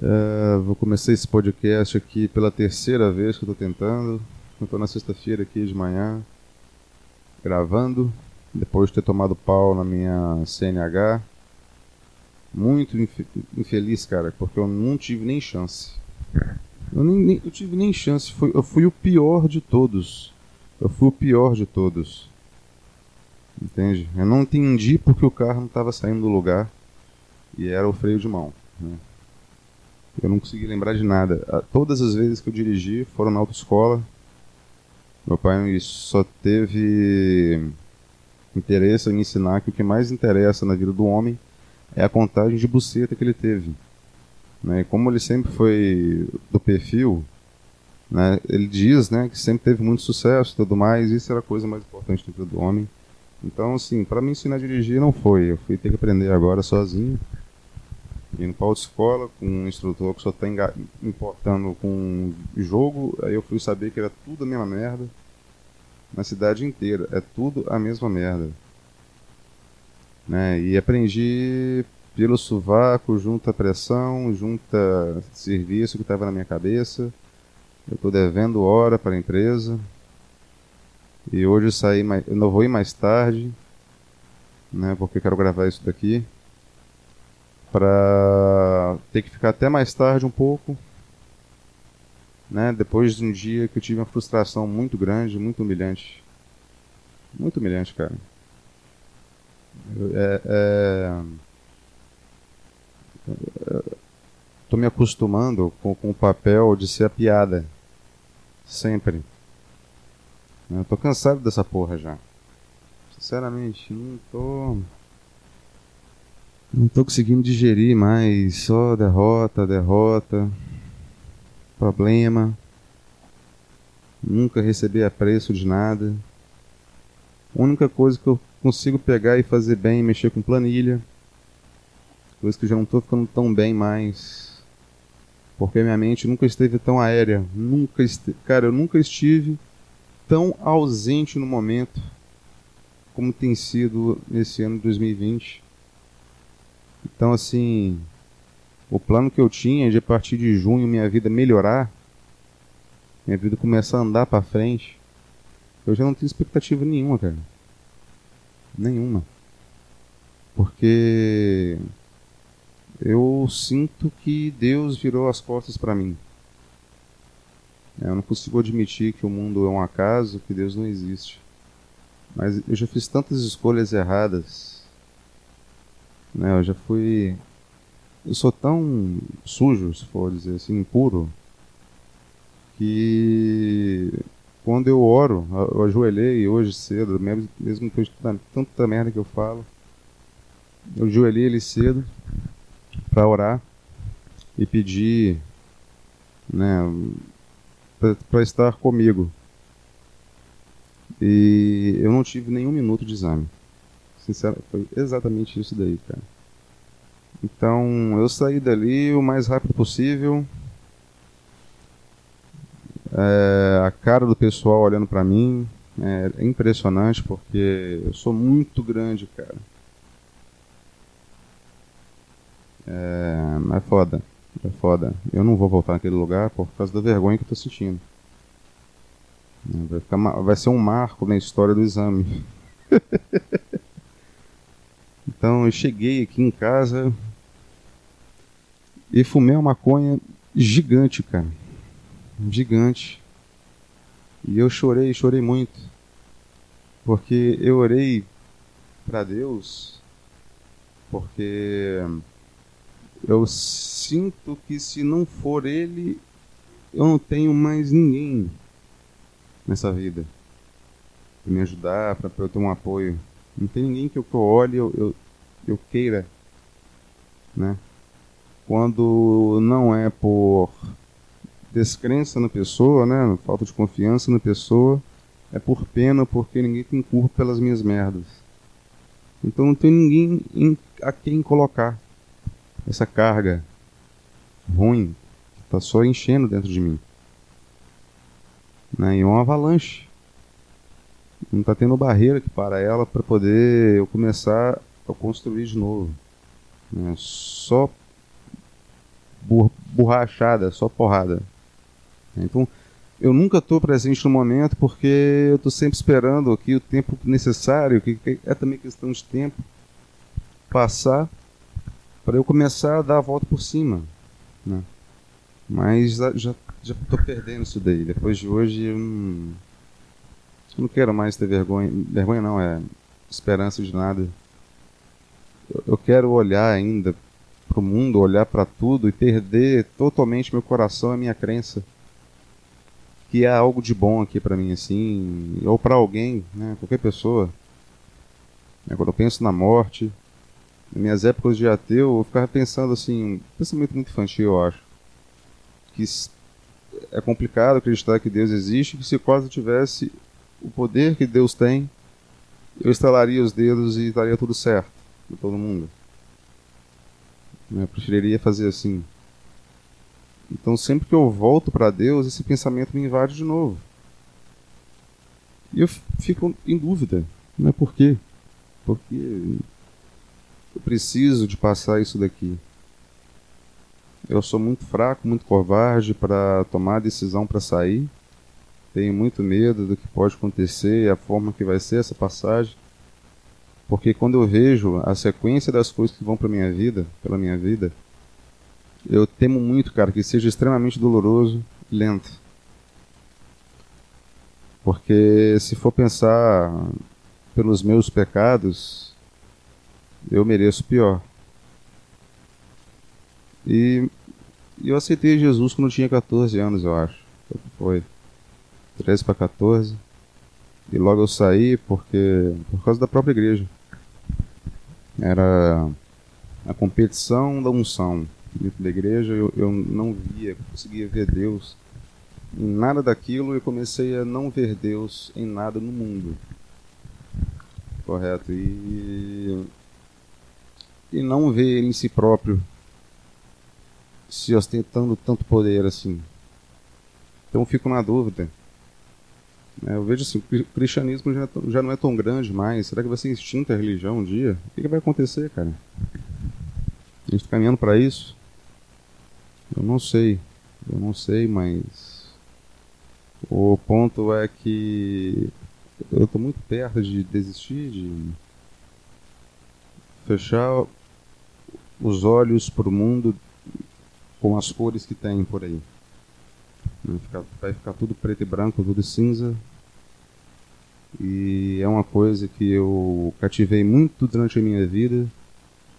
É, vou começar esse podcast aqui pela terceira vez que eu tô tentando. Eu na sexta-feira aqui de manhã, gravando, depois de ter tomado pau na minha CNH. Muito inf infeliz, cara, porque eu não tive nem chance. Eu, nem, nem, eu tive nem chance, foi, eu fui o pior de todos. Eu fui o pior de todos. Entende? Eu não entendi porque o carro não estava saindo do lugar e era o freio de mão. Né? Eu não consegui lembrar de nada. Todas as vezes que eu dirigi foram na autoescola. Meu pai só teve interesse em me ensinar que o que mais interessa na vida do homem é a contagem de buceta que ele teve. Né? Como ele sempre foi do perfil, né? ele diz né, que sempre teve muito sucesso e tudo mais, isso era a coisa mais importante na vida do homem. Então, assim, para me ensinar a dirigir não foi. Eu fui ter que aprender agora sozinho indo para escola com um instrutor que só está importando com jogo. Aí eu fui saber que era tudo a mesma merda. Na cidade inteira. É tudo a mesma merda. Né? E aprendi pelo sovaco, junta pressão, junta serviço que estava na minha cabeça. Eu estou devendo hora para a empresa. E hoje eu saí mais, eu não vou ir mais tarde, né? Porque quero gravar isso daqui para ter que ficar até mais tarde um pouco, né? Depois de um dia que eu tive uma frustração muito grande, muito humilhante, muito humilhante, cara. É, é, tô me acostumando com, com o papel de ser a piada, sempre. Eu tô cansado dessa porra já. Sinceramente, não tô não tô conseguindo digerir mais. Só derrota, derrota. Problema. Nunca receber apreço de nada. A única coisa que eu consigo pegar e fazer bem é mexer com planilha. Coisa que já não tô ficando tão bem mais. Porque minha mente nunca esteve tão aérea. Nunca este... Cara, eu nunca estive tão ausente no momento como tem sido nesse ano de 2020 então, assim, o plano que eu tinha de a partir de junho minha vida melhorar, minha vida começar a andar para frente, eu já não tenho expectativa nenhuma, cara. Nenhuma. Porque eu sinto que Deus virou as costas para mim. Eu não consigo admitir que o mundo é um acaso, que Deus não existe. Mas eu já fiz tantas escolhas erradas né? Eu já fui. Eu sou tão sujo, se for dizer assim, impuro, que quando eu oro, eu ajoelhei hoje cedo, mesmo, mesmo depois de tanta merda que eu falo, eu ajoelhei ele cedo para orar e pedir né, para estar comigo. E eu não tive nenhum minuto de exame. Sinceramente, foi exatamente isso daí, cara. Então, eu saí dali o mais rápido possível. É, a cara do pessoal olhando para mim é, é impressionante porque eu sou muito grande, cara. É, é foda. É foda. Eu não vou voltar naquele lugar por causa da vergonha que eu tô sentindo. Vai, ficar, vai ser um marco na história do exame. Então eu cheguei aqui em casa e fumei uma maconha gigante, cara. Gigante. E eu chorei, chorei muito. Porque eu orei para Deus porque eu sinto que se não for ele, eu não tenho mais ninguém nessa vida para me ajudar, para eu ter um apoio. Não tem ninguém que eu, olhe, eu, eu, eu queira, né? Quando não é por descrença na pessoa, né? Falta de confiança na pessoa, é por pena, porque ninguém tem culpa pelas minhas merdas. Então não tem ninguém em, a quem colocar essa carga ruim que está só enchendo dentro de mim. Né? E é uma avalanche. Não está tendo barreira que para ela para poder eu começar a construir de novo. Né? Só borrachada, só porrada. Então, eu nunca estou presente no momento porque eu estou sempre esperando aqui o tempo necessário, que é também questão de tempo, passar para eu começar a dar a volta por cima. Né? Mas já já estou perdendo isso daí. Depois de hoje eu não, eu não quero mais ter vergonha. Vergonha não, é esperança de nada. Eu, quero olhar ainda para o mundo, olhar para tudo e perder totalmente meu coração e minha crença que há algo de bom aqui para mim assim, ou para alguém, né, qualquer pessoa. É, quando eu penso na morte, nas minhas épocas de ateu, eu ficava pensando assim, um pensamento muito infantil, eu acho, que é complicado acreditar que Deus existe, que se quase tivesse o poder que Deus tem, eu estalaria os dedos e estaria tudo certo para todo mundo. Eu preferiria fazer assim. Então sempre que eu volto para Deus, esse pensamento me invade de novo. E eu fico em dúvida, não é por quê? Porque eu preciso de passar isso daqui. Eu sou muito fraco, muito covarde para tomar decisão para sair. Tenho muito medo do que pode acontecer a forma que vai ser essa passagem. Porque quando eu vejo a sequência das coisas que vão para minha vida, pela minha vida, eu temo muito, cara, que seja extremamente doloroso e lento. Porque se for pensar pelos meus pecados, eu mereço pior. E eu aceitei Jesus quando tinha 14 anos, eu acho. Foi 13 para 14. E logo eu saí porque por causa da própria igreja. Era a competição da unção dentro da igreja, eu, eu não via, conseguia ver Deus em nada daquilo e comecei a não ver Deus em nada no mundo. Correto? E, e não ver Ele em si próprio se ostentando tanto poder assim. Então eu fico na dúvida. É, eu vejo assim, o cristianismo já, já não é tão grande mais. Será que vai ser extinta a religião um dia? O que, que vai acontecer, cara? A gente está caminhando para isso? Eu não sei. Eu não sei, mas. O ponto é que eu estou muito perto de desistir, de fechar os olhos para o mundo com as cores que tem por aí. Vai ficar, tudo preto e branco, tudo cinza. E é uma coisa que eu cativei muito durante a minha vida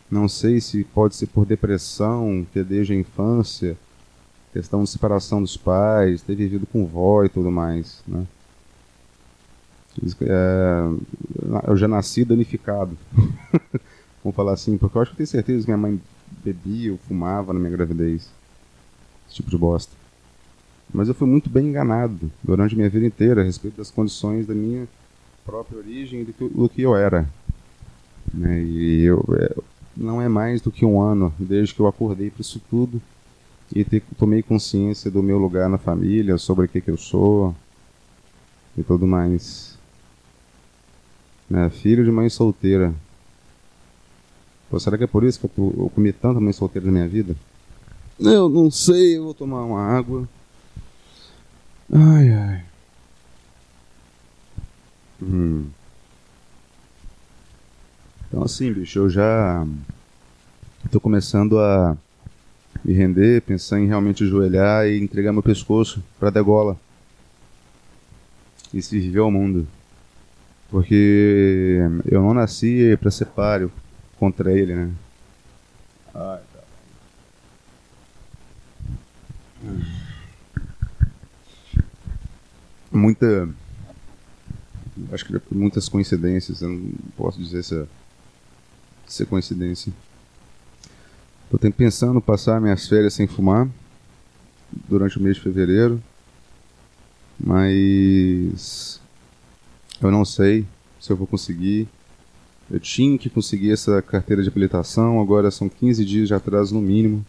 não sei se pode ser por depressão, que é desde a infância, questão de separação dos pais, ter vivido com vó e tudo mais, né? É, eu já nasci danificado, vamos falar assim, porque eu acho que tenho certeza que minha mãe bebia ou fumava na minha gravidez, esse tipo de bosta. Mas eu fui muito bem enganado durante minha vida inteira a respeito das condições da minha própria origem e do que, eu era. Né? E eu, é, não é mais do que um ano desde que eu acordei para isso tudo e tomei consciência do meu lugar na família, sobre o que, eu sou e tudo mais. É, filho de mãe solteira. Pô, será que é por isso que eu, eu comi tanta mãe solteira na minha vida? Eu não sei, eu vou tomar uma água. Ai, ai. Hum. Então assim, bicho, eu já estou começando a me render, pensar em realmente ajoelhar e entregar meu pescoço para degola e se viver ao mundo. Porque eu não nasci para ser páreo contra ele, né? Ai, tá. Muita. Acho que muitas coincidências, eu não posso dizer se é ser coincidência. Estou pensando passar minhas férias sem fumar durante o mês de fevereiro, mas eu não sei se eu vou conseguir. Eu tinha que conseguir essa carteira de habilitação, agora são 15 dias de atraso no mínimo.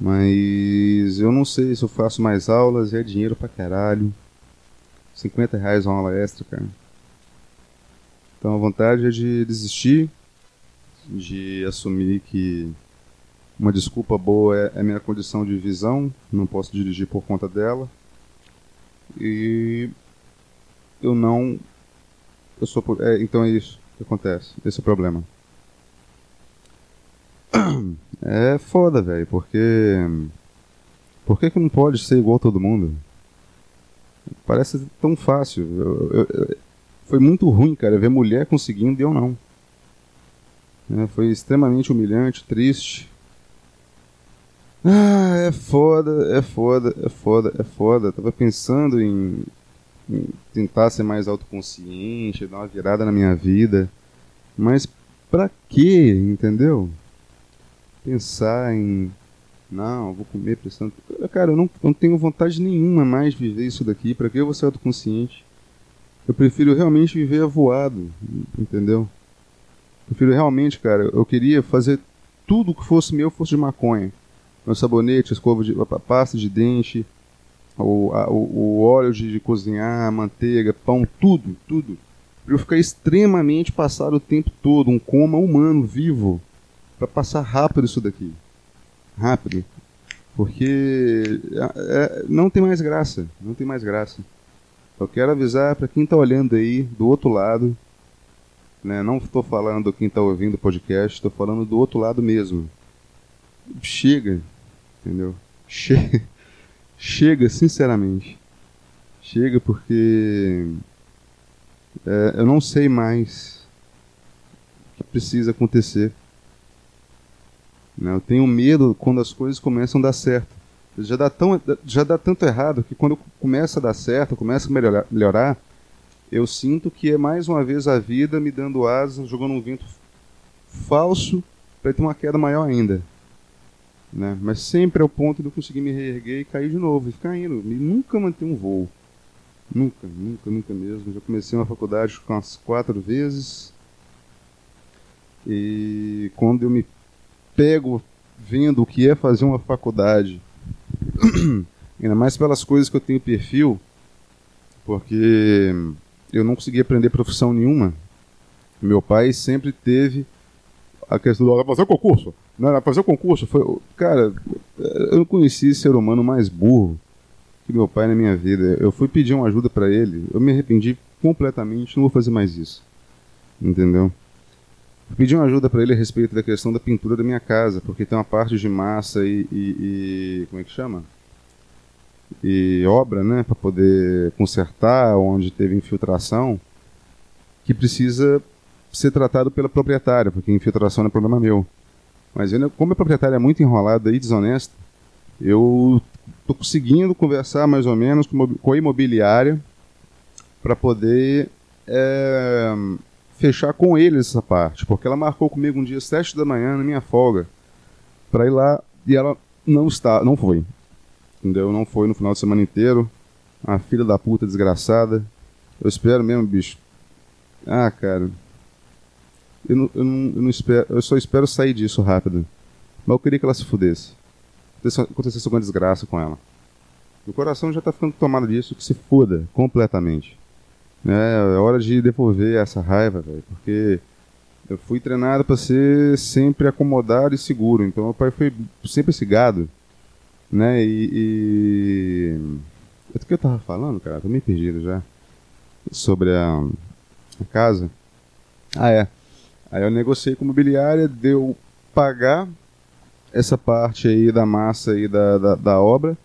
Mas eu não sei se eu faço mais aulas, é dinheiro pra caralho. 50 reais uma aula extra, cara. Então a vontade é de desistir de assumir que Uma desculpa boa é, é minha condição de visão, não posso dirigir por conta dela. E eu não. Eu sou. É, então é isso que acontece. Esse é o problema. É foda, velho, porque. Por que, que não pode ser igual a todo mundo? Parece tão fácil. Eu, eu, eu, foi muito ruim, cara, ver mulher conseguindo e eu não. É, foi extremamente humilhante, triste. Ah, é foda, é foda, é foda, é foda. tava pensando em, em tentar ser mais autoconsciente, dar uma virada na minha vida. Mas pra quê, entendeu? Pensar em. Não, vou comer prestando. Cara, eu não, não tenho vontade nenhuma mais de viver isso daqui. Pra que eu vou ser autoconsciente? Eu prefiro realmente viver avoado, entendeu? Eu prefiro realmente, cara, eu queria fazer tudo que fosse meu fosse de maconha meu sabonete, escova de a pasta de dente, o, a, o, o, óleo de, de, cozinhar, manteiga, pão, tudo, tudo. Para eu ficar extremamente passado o tempo todo, um coma humano, vivo, para passar rápido isso daqui. Rápido. Porque é, é, não tem mais graça, não tem mais graça. Eu quero avisar para quem está olhando aí do outro lado, né, não estou falando quem está ouvindo o podcast, estou falando do outro lado mesmo. Chega, entendeu? Chega, chega sinceramente. Chega porque é, eu não sei mais o que precisa acontecer. Né? Eu tenho medo quando as coisas começam a dar certo. Já dá, tão, já dá tanto errado que quando começa a dar certo, começa a melhorar, melhorar eu sinto que é mais uma vez a vida me dando asas, jogando um vento falso para ter uma queda maior ainda. Né? Mas sempre ao ponto de eu conseguir me reerguer e cair de novo, e ficar indo. E nunca manter um voo. Nunca, nunca, nunca mesmo. Já comecei uma faculdade umas quatro vezes. E quando eu me pego vendo o que é fazer uma faculdade, ainda mais pelas coisas que eu tenho perfil, porque eu não consegui aprender profissão nenhuma. Meu pai sempre teve a questão do fazer concurso. Não, fazer o concurso. Foi, cara, eu não conheci ser humano mais burro que meu pai na minha vida. Eu fui pedir uma ajuda para ele, eu me arrependi completamente, não vou fazer mais isso. Entendeu? Pedi uma ajuda para ele a respeito da questão da pintura da minha casa, porque tem uma parte de massa e, e, e como é que chama? E obra, né, para poder consertar onde teve infiltração, que precisa ser tratado pela proprietária, porque infiltração não é problema meu. Mas eu, como a proprietária é muito enrolada e desonesta, eu estou conseguindo conversar mais ou menos com a imobiliária para poder é, fechar com eles essa parte. Porque ela marcou comigo um dia às 7 da manhã, na minha folga, para ir lá e ela não está, não foi. Entendeu? Não foi no final de semana inteiro. A filha da puta desgraçada. Eu espero mesmo, bicho. Ah, cara, eu não, eu não, eu não espero, eu só espero sair disso rápido. Mas eu queria que ela se fudesse. Acontecesse alguma desgraça com ela. O coração já tá ficando tomado disso, que se foda completamente. É, é hora de devolver essa raiva, velho, porque eu fui treinado para ser sempre acomodado e seguro. Então meu pai foi sempre esse gado, né? E, e... o que eu tava falando, cara? Tô meio perdido já sobre a, a casa. Ah, é. Aí eu negociei com a imobiliária, deu pagar essa parte aí da massa aí da, da, da obra,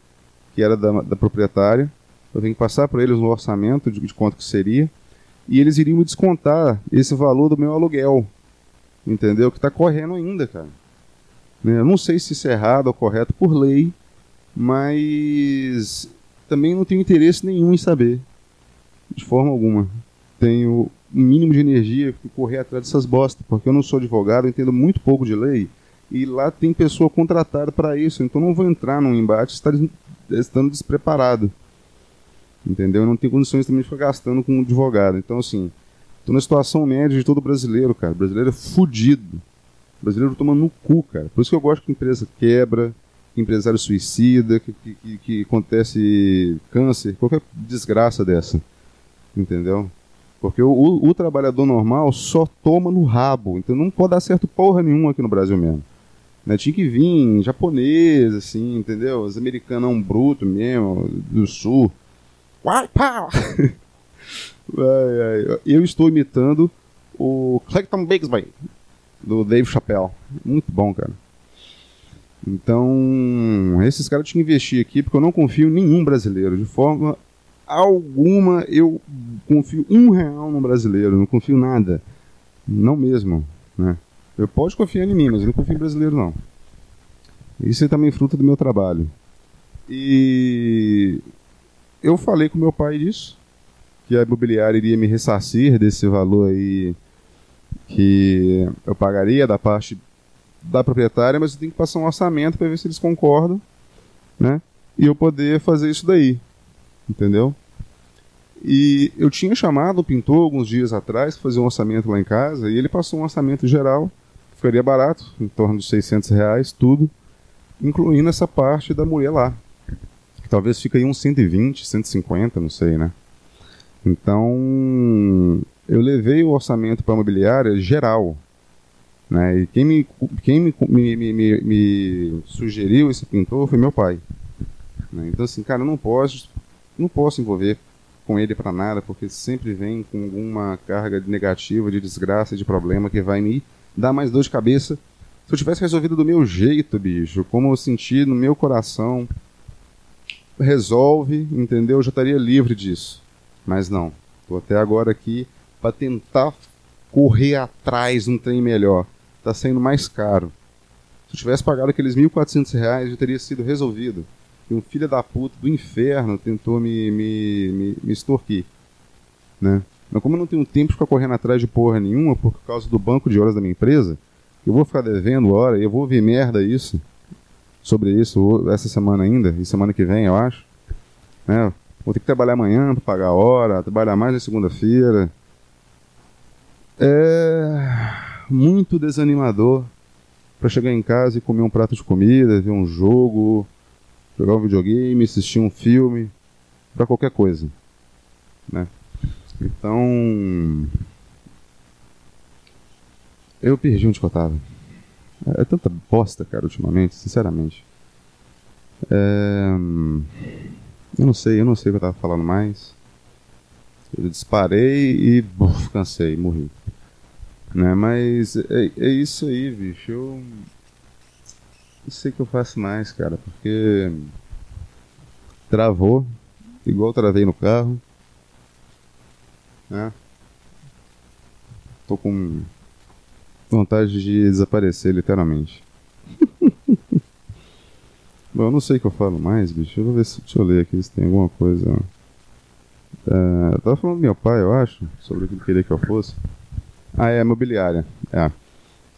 que era da, da proprietária. Eu tenho que passar para eles um orçamento de, de quanto que seria. E eles iriam me descontar esse valor do meu aluguel. Entendeu? Que está correndo ainda, cara. Né, eu não sei se isso é errado ou correto por lei, mas também não tenho interesse nenhum em saber. De forma alguma. Tenho um mínimo de energia e correr atrás dessas bostas, porque eu não sou advogado, entendo muito pouco de lei, e lá tem pessoa contratada para isso, então não vou entrar num embate estando despreparado. Entendeu? Eu não tenho condições também de ficar gastando com um advogado. Então, assim, tô na situação média de todo brasileiro, cara. O brasileiro é fudido. O brasileiro toma no cu, cara. Por isso que eu gosto que empresa quebra, que empresário suicida, que, que, que acontece câncer, qualquer desgraça dessa. Entendeu? Porque o, o, o, trabalhador normal só toma no rabo. Então não pode dar certo porra nenhuma aqui no Brasil mesmo. Né? Tinha que vir japonês, assim, entendeu? Os americanão bruto mesmo, do sul. White power! Eu estou imitando o Clayton Bigsby, do Dave Chappelle. Muito bom, cara. Então, esses caras tinham que investir aqui, porque eu não confio em nenhum brasileiro. De forma alguma, eu confio um real no brasileiro. Não confio nada. Não mesmo, né? Eu posso confiar em mim, mas eu não confio em brasileiro, não. Isso é também fruto do meu trabalho. E eu falei com meu pai disso, que a imobiliária iria me ressarcir desse valor aí que eu pagaria da parte da proprietária, mas eu tenho que passar um orçamento para ver se eles concordam, né? E eu poder fazer isso daí, entendeu? E eu tinha chamado o pintor alguns dias atrás para fazer um orçamento lá em casa e ele passou um orçamento geral, ficaria barato, em torno de 600 reais, tudo, incluindo essa parte da mulher lá. Talvez fique aí uns 120, 150, não sei, né? Então, eu levei o orçamento para a imobiliária geral. Né? E quem, me, quem me, me, me, me sugeriu esse pintor foi meu pai. Né? Então, assim, cara, eu não posso, não posso envolver com ele para nada, porque sempre vem com alguma carga negativa, de desgraça, de problema que vai me dar mais dor de cabeça. Se eu tivesse resolvido do meu jeito, bicho, como eu senti no meu coração, resolve, entendeu? Eu já estaria livre disso. Mas não. Estou até agora aqui para tentar correr atrás de um trem melhor. Está sendo mais caro. Se eu tivesse pagado aqueles 1.400 reais, já teria sido resolvido que um filho da puta do inferno tentou me, me, me, me extorquir. Né? Mas como eu não tenho tempo de ficar correndo atrás de porra nenhuma por causa do banco de horas da minha empresa, eu vou ficar devendo hora, eu vou ver merda isso, sobre isso essa semana ainda, e semana que vem, eu acho. Né? Vou ter que trabalhar amanhã para pagar a hora, trabalhar mais na segunda-feira. É muito desanimador para chegar em casa e comer um prato de comida, ver um jogo, jogar um videogame, assistir um filme, para qualquer coisa, né? Então, eu perdi onde eu tava. É, tanta bosta, cara, ultimamente, sinceramente. É... Eu não sei, eu não sei o que eu tava falando mais. Eu disparei e buf, cansei, morri. Né? Mas é, é isso aí, bicho. Eu não sei o que eu faço mais, cara, porque travou, igual travei no carro. Né? Tô com vontade de desaparecer, literalmente. Bom, eu não sei o que eu falo mais, bicho. Eu vou ver se deixa eu ler aqui se tem alguma coisa. É, eu tava falando do meu pai, eu acho, sobre o que ele queria que eu fosse. Ah, é, imobiliária. É.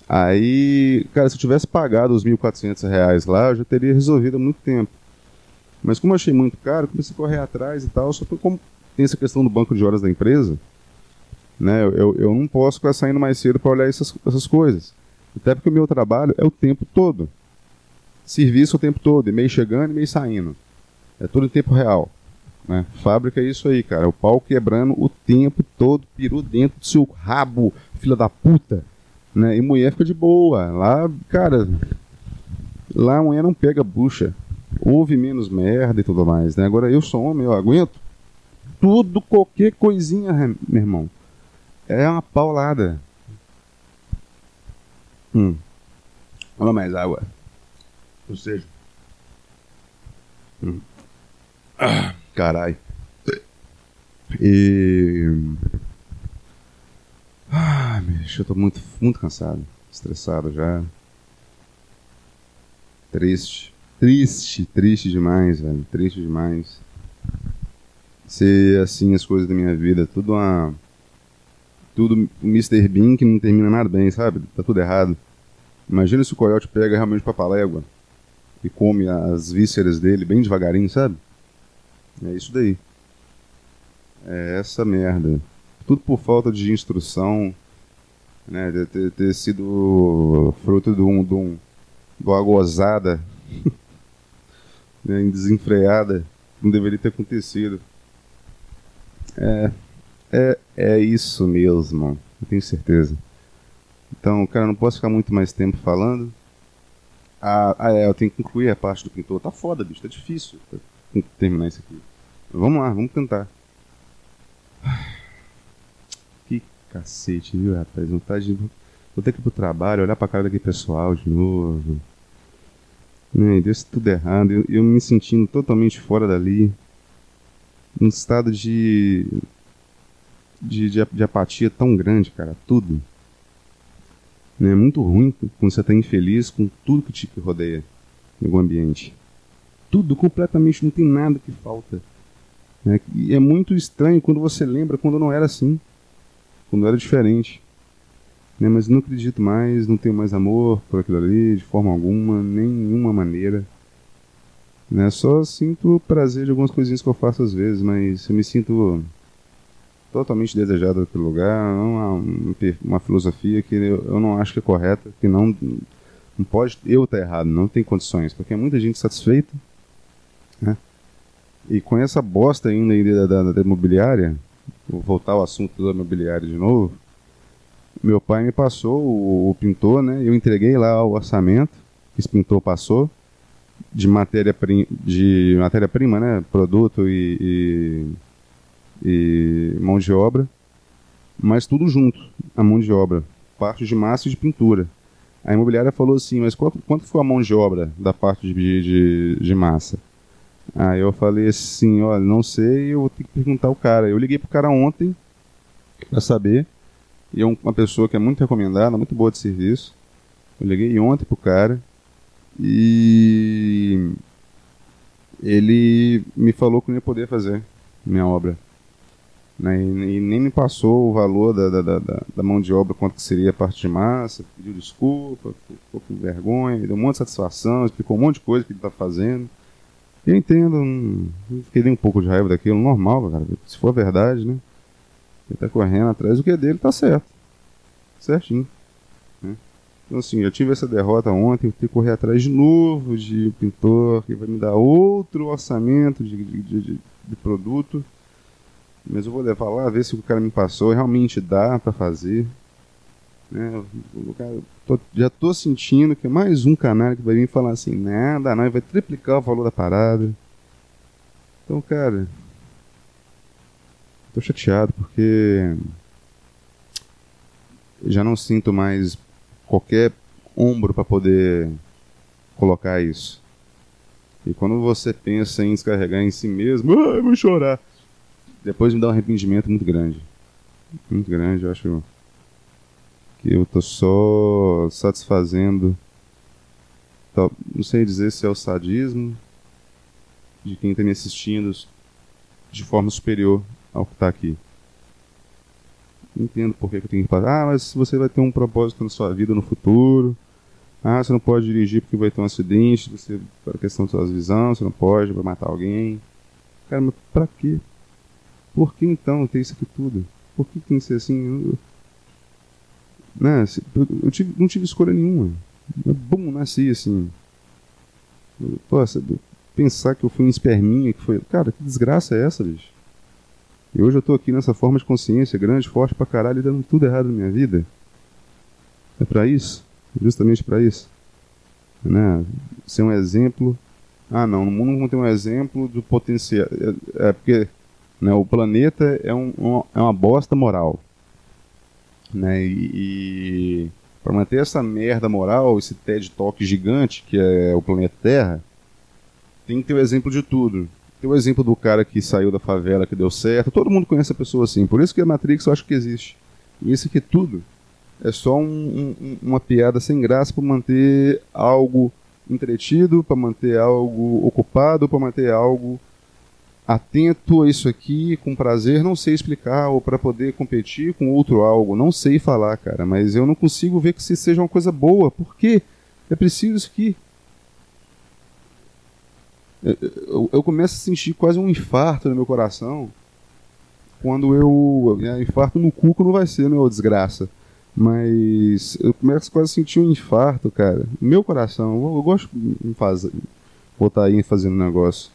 Aí, cara, se eu tivesse pagado os 1.400 reais lá, eu já teria resolvido há muito tempo. Mas como eu achei muito caro, comecei a correr atrás e tal, só que como tem essa questão do banco de horas da empresa, né, eu, eu não posso ficar saindo mais cedo para olhar essas, essas coisas. Até porque o meu trabalho é o tempo todo. Serviço o tempo todo, e-mail chegando e meio saindo. É tudo em tempo real. Né? Fábrica é isso aí, cara. O pau quebrando o tempo todo, peru dentro do seu rabo, filha da puta. Né? E mulher fica de boa. Lá, cara, lá a mulher não pega bucha. Houve menos merda e tudo mais, né? Agora eu sou homem, eu aguento. Tudo, qualquer coisinha, meu irmão. É uma paulada. Hum. Olha mais água. Ou seja. Hum. Ah, carai. E. Ah, bicho, eu tô muito, muito cansado. Estressado já. Triste. Triste, triste demais, velho. Triste demais. Ser assim as coisas da minha vida. Tudo uma. Tudo Mr. Bean que não termina nada bem, sabe? Tá tudo errado. Imagina se o coiote pega realmente papalégua e come as vísceras dele bem devagarinho, sabe? É isso daí. É essa merda. Tudo por falta de instrução, né? De ter, ter sido fruto de um, de, um, de uma gozada né? desenfreada. Não deveria ter acontecido. É, é, é isso mesmo, eu tenho certeza. Então, cara, não posso ficar muito mais tempo falando. Ah, ah, é, eu tenho que concluir a parte do pintor. Tá foda, bicho, tá difícil terminar isso aqui. Vamos lá, vamos tentar. Que cacete, viu, rapaz? Vontade de. Vou ter que ir pro trabalho, olhar pra cara daquele pessoal de novo. Né, deu tudo errado. Eu, eu me sentindo totalmente fora dali. Num estado de de, de, de, apatia tão grande, cara. Tudo. É muito ruim quando você está infeliz com tudo que te rodeia no ambiente. Tudo completamente, não tem nada que falta. É, e é muito estranho quando você lembra quando não era assim. Quando era diferente. Né, mas não acredito mais, não tenho mais amor por aquilo ali, de forma alguma, nenhuma maneira. Né, só sinto prazer de algumas coisinhas que eu faço às vezes, mas eu me sinto totalmente desejado daquele lugar, uma, uma filosofia que eu, eu, não acho que é correta, que não, não pode eu estar errado, não tem condições, porque é muita gente satisfeita, né? E com essa bosta ainda, da, da, da imobiliária, vou voltar ao assunto da imobiliária de novo, meu pai me passou o, o pintor, né? Eu entreguei lá o orçamento que esse pintor passou de matéria de matéria prima, né? Produto e, e e mão de obra, mas tudo junto, a mão de obra, parte de massa e de pintura. A imobiliária falou assim, mas quanto, quanto foi a mão de obra da parte de, de, de massa? Aí eu falei assim, olha, não sei, eu vou ter que perguntar ao cara. Eu liguei pro cara ontem para saber, e é uma pessoa que é muito recomendada, muito boa de serviço. Eu liguei ontem pro cara e ele me falou que não ia poder fazer minha obra. Né, e, e, nem me passou o valor da, da, da, da, mão de obra, quanto que seria a parte de massa, pediu desculpa, ficou com vergonha, deu um monte de satisfação, explicou um monte de coisa que ele está fazendo. Eu entendo, um, fiquei um pouco de raiva daquilo, normal, cara, se for verdade, né? Ele está correndo atrás do que é dele, tá certo. Certinho. Né? Então assim, eu tive essa derrota ontem, eu tenho que correr atrás de novo de pintor que vai me dar outro orçamento de, de, de, de produto mas eu vou levar lá, ver se o cara me passou, realmente dá para fazer. Né? Cara, tô, já tô sentindo que é mais um canal que vai vir falar assim, nada, não, vai triplicar o valor da parada. Então, cara, tô chateado porque já não sinto mais qualquer ombro para poder colocar isso. E quando você pensa em descarregar em si mesmo, ah, eu vou chorar depois me dá um arrependimento muito grande. Muito grande, eu acho que eu tô só satisfazendo. Não sei dizer se é o sadismo de quem está me assistindo de forma superior ao que está aqui. Entendo por que eu tenho que falar. Ah, mas você vai ter um propósito na sua vida no futuro. Ah, você não pode dirigir porque vai ter um acidente. Você, para questão da sua visão, você não pode, vai matar alguém. Cara, mas pra quê? Por que então ter isso aqui tudo? Por que tem que ser assim? Eu, né, eu tive, não tive escolha nenhuma. Eu, bum, nasci assim. Poxa, pensar que eu fui um esperminha, que foi. Cara, que desgraça é essa, bicho? E hoje eu tô aqui nessa forma de consciência grande, forte pra caralho, dando tudo errado na minha vida. É para isso? Justamente para isso. Né? Ser um exemplo. Ah, não, no mundo não tem um exemplo do potencial. É, é porque né? O planeta é, um, um, é uma bosta moral. Né? E, e para manter essa merda moral, esse TED Talk gigante que é o planeta Terra, tem que ter o exemplo de tudo. Tem o exemplo do cara que saiu da favela, que deu certo. Todo mundo conhece a pessoa assim. Por isso que a Matrix eu acho que existe. E isso aqui tudo é só um, um, uma piada sem graça para manter algo entretido, para manter algo ocupado, para manter algo atento a isso aqui com prazer, não sei explicar, ou para poder competir com outro algo, não sei falar, cara, mas eu não consigo ver que isso seja uma coisa boa, porque é preciso aqui. Eu, eu, eu, começo a sentir quase um infarto no meu coração quando eu. É, infarto no cuco não vai ser, não é desgraça. Mas eu começo quase a sentir um infarto, cara. No meu coração. Eu, eu gosto de fazer, botar aí fazendo negócio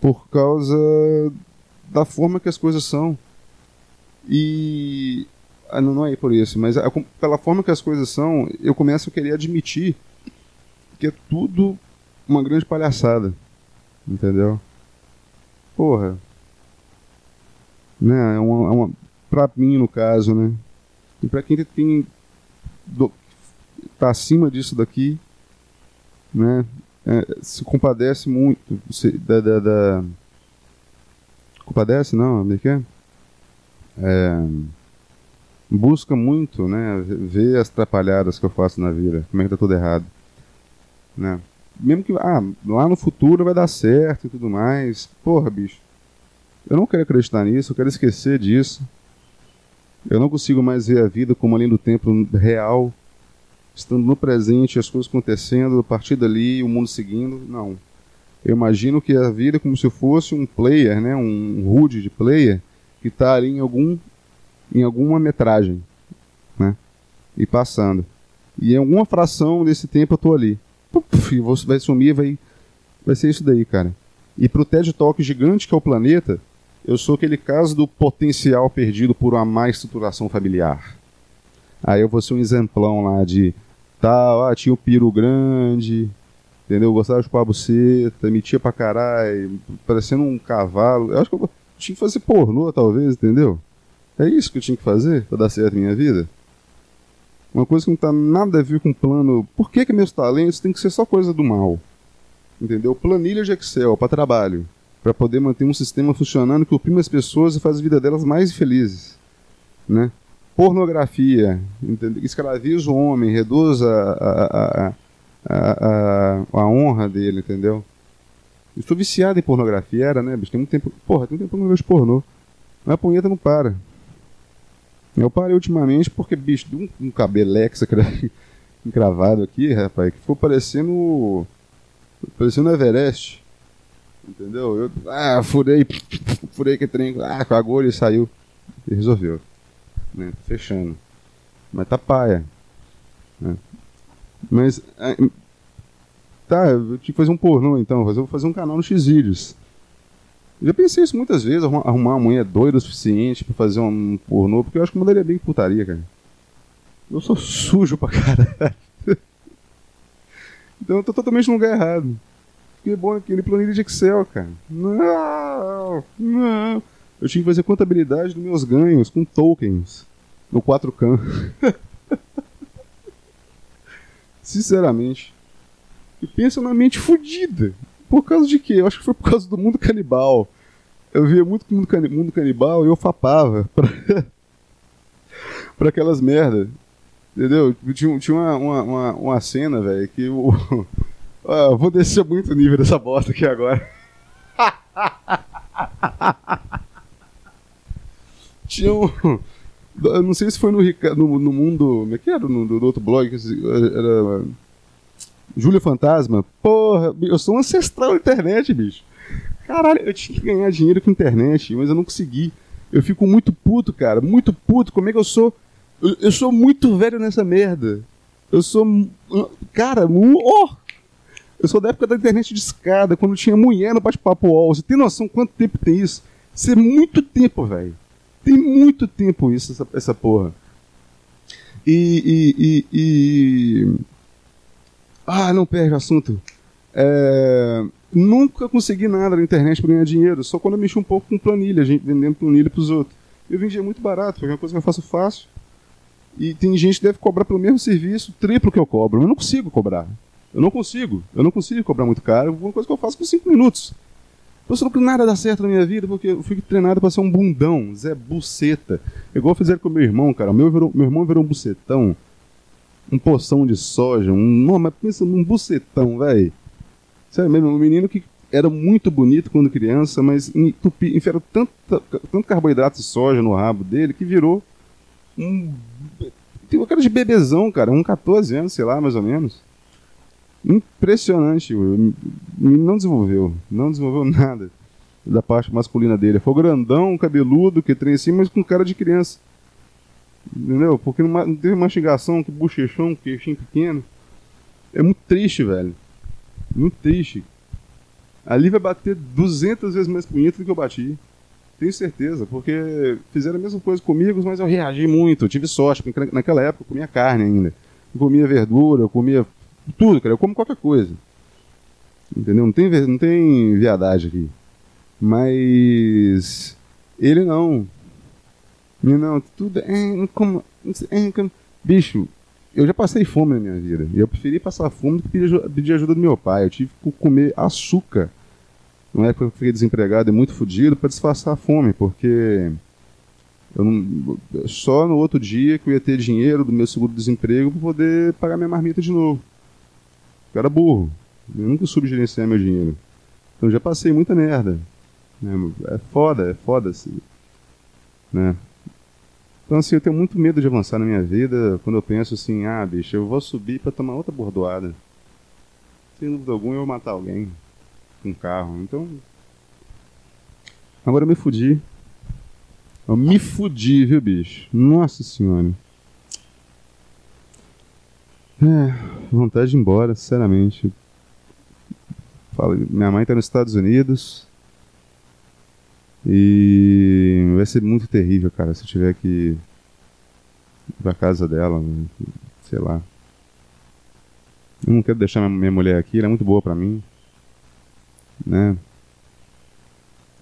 por causa da forma que as coisas são. E ah, não, é por isso, mas a, pela forma que as coisas são, eu começo a querer admitir que é tudo uma grande palhaçada. Entendeu? Porra. Né? É uma, é uma, pra mim, no caso, né? E pra quem tem. Do, tá acima disso daqui, né? É, se compadece muito se, da, da, da, Compadece, não? Como é é? é busca muito, né? Ver as atrapalhadas que eu faço na vida, como é que tá tudo errado, né? Mesmo que ah, lá no futuro vai dar certo e tudo mais. Porra, bicho. Eu não quero acreditar nisso, eu quero esquecer disso. Eu não consigo mais ver a vida como além do tempo real, estando no presente, as coisas acontecendo, a partir dali, o mundo seguindo. Não. Eu imagino que a vida é como se fosse um player, né, um HUD de player, que está ali em algum em alguma metragem, né? E passando. E em alguma fração desse tempo eu tô ali. Puf, você vai sumir, vai vai ser isso daí, cara. E pro TED Talk gigante que é o planeta, eu sou aquele caso do potencial perdido por uma má estruturação familiar. Aí eu vou ser um exemplão lá de tal, ah, tinha o piro grande, entendeu? Gostava de chupar a buceta, metia pra caralho, parecendo um cavalo. Eu acho que eu tinha que fazer pornô, talvez, entendeu? É isso que eu tinha que fazer para dar certo na minha vida? Uma coisa que não tá nada a ver com plano. Por que, que meus talentos tem que ser só coisa do mal? Entendeu? Planilha de Excel para trabalho. para poder manter um sistema funcionando que oprime as pessoas e faz a vida delas mais felizes. Né? Pornografia. Escraviza o homem, reduz a, a, a, a, honra dele, entendeu? Eu estou viciado em pornografia, era, né, bicho? Tem muito tempo. Porra, tem muito tempo que eu não vejo pornô. Mas a punheta não para. Eu parei ultimamente porque, bicho, um, um cabelex encravado aqui, rapaz, que ficou parecendo. parecendo Everest. Entendeu? Eu, ah, furei, furei que trem, ah, com a agulha e saiu. E resolveu. Né? Fechando. Mas tá paia. Né? Mas. Ah, tá, eu tinha que fazer um pornô então, eu vou fazer um canal no Xvideos. Já pensei isso muitas vezes, arrumar uma mulher doida o suficiente pra fazer um pornô, porque eu acho que mandaria bem putaria, cara. Eu sou sujo pra caralho. então eu tô totalmente no lugar errado. Fiquei bom aquele planilha de Excel, cara. Não, não. Eu tinha que fazer contabilidade dos meus ganhos com tokens no 4K. Sinceramente. E pensa na mente fodida. Por causa de quê? Eu acho que foi por causa do mundo canibal. Eu via muito mundo, mundo canibal e eu fapava pra, pra aquelas merda. Entendeu? Tinha, tinha uma, uma, uma, uma cena, velho, que o. Ah, vou descer muito o nível dessa bosta aqui agora. tinha um. Eu não sei se foi no, no, no mundo. Como é que era? No, no outro blog? Era Júlia Fantasma, porra, eu sou um ancestral da internet, bicho. Caralho, eu tinha que ganhar dinheiro com internet, mas eu não consegui. Eu fico muito puto, cara, muito puto. Como é que eu sou? Eu, eu sou muito velho nessa merda. Eu sou. Cara, oh! Eu sou da época da internet de escada, quando tinha mulher no bate-papo UOL. Você tem noção quanto tempo tem isso? Isso é muito tempo, velho. Tem muito tempo isso, essa, essa porra. E, e, e, e, ah, não perde o assunto. É, nunca consegui nada na internet para ganhar dinheiro, só quando eu mexi um pouco com planilha, gente vendendo planilha para os outros. Eu vendia muito barato, porque é uma coisa que eu faço fácil. E tem gente que deve cobrar pelo mesmo serviço, triplo que eu cobro. Eu não consigo cobrar. Eu não consigo. Eu não consigo cobrar muito caro. Uma coisa que eu faço com 5 minutos. Só que nada dá certo na minha vida porque eu fui treinado para ser um bundão, Zé Buceta. Igual fizeram com meu irmão, cara. Meu, virou, meu irmão virou um bucetão um poção de soja, um. Não, mas pensa num bucetão, velho. Sério mesmo, um menino que era muito bonito quando criança, mas enfiaram tanto, tanto carboidrato de soja no rabo dele que virou um. Tem uma cara de bebezão, cara, um 14 anos, sei lá, mais ou menos. Impressionante, o menino não desenvolveu, não desenvolveu nada da parte masculina dele. Foi grandão, cabeludo, que trem assim, mas com cara de criança. Entendeu? Porque não teve mastigação, que bochechão, queixinho pequeno. É muito triste, velho. Muito triste. Ali vai bater 200 vezes mais bonito do que eu bati. Tenho certeza, porque fizeram a mesma coisa comigo, mas eu reagi muito. Eu tive sorte, porque naquela época eu comia carne ainda. Eu comia verdura, eu comia Tudo, cara. Eu como qualquer coisa. Entendeu? Não tem, não tem viadagem aqui. Mas. Ele não. Não, tudo. É, como, é, como, bicho, eu já passei fome na minha vida. E eu preferi passar fome do que pedir, pedir ajuda do meu pai. Eu tive que comer açúcar. Não é que eu fiquei desempregado e muito fodido para disfarçar a fome, porque eu não, só no outro dia que eu ia ter dinheiro do meu seguro-desemprego para poder pagar minha marmita de novo. Eu era burro. Eu nunca soube gerenciar meu dinheiro. Então já passei muita merda. Né? É foda, é foda. Assim, né? Então assim, eu tenho muito medo de avançar na minha vida quando eu penso assim, ah, bicho, eu vou subir para tomar outra bordoada. Sem dúvida alguma eu vou matar alguém com um carro. Então. Agora eu me fudi. Eu me fudi, viu, bicho? Nossa senhora. É, vontade de ir embora, sinceramente. Fala, minha mãe tá nos Estados Unidos. E vai ser muito terrível, cara, se eu tiver que ir pra casa dela, sei lá. Eu não quero deixar minha mulher aqui, ela é muito boa pra mim. Né?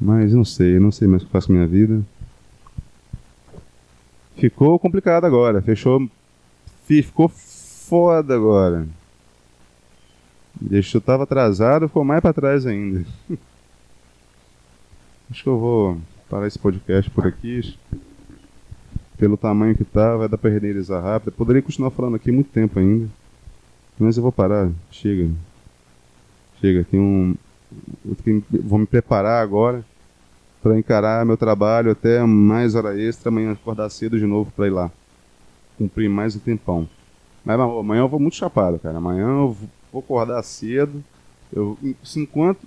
Mas não sei, não sei mais o que faço com minha vida. Ficou complicado agora. Fechou. Ficou foda agora. Deixou, tava atrasado, ficou mais para trás ainda. Acho que eu vou parar esse podcast por aqui. Pelo tamanho que tá, vai dar para renderizar rápido. poderia continuar falando aqui muito tempo ainda. Mas eu vou parar. Chega. Chega. Tem um. Vou me preparar agora para encarar meu trabalho até mais hora extra, amanhã acordar cedo de novo para ir lá. Cumprir mais um tempão. Mas amanhã eu vou muito chapado, cara. Amanhã eu vou acordar cedo. Eu, enquanto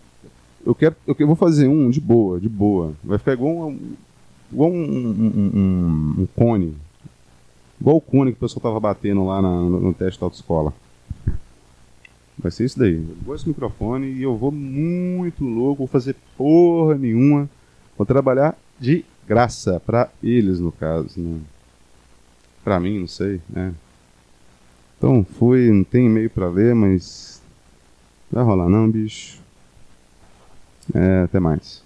eu quero, eu vou fazer um de boa, de boa. Vai ficar igual um, igual um, um, um, um cone. Igual o cone que o pessoal tava batendo lá na, no, no teste da autoescola. Vai ser isso daí. Eu esse microfone e eu vou muito louco, vou fazer porra nenhuma. Vou trabalhar de graça para eles, no caso, né? Para mim, não sei, né? Então fui, não tem e-mail para ler, mas vai rolar não, bicho. É, até mais.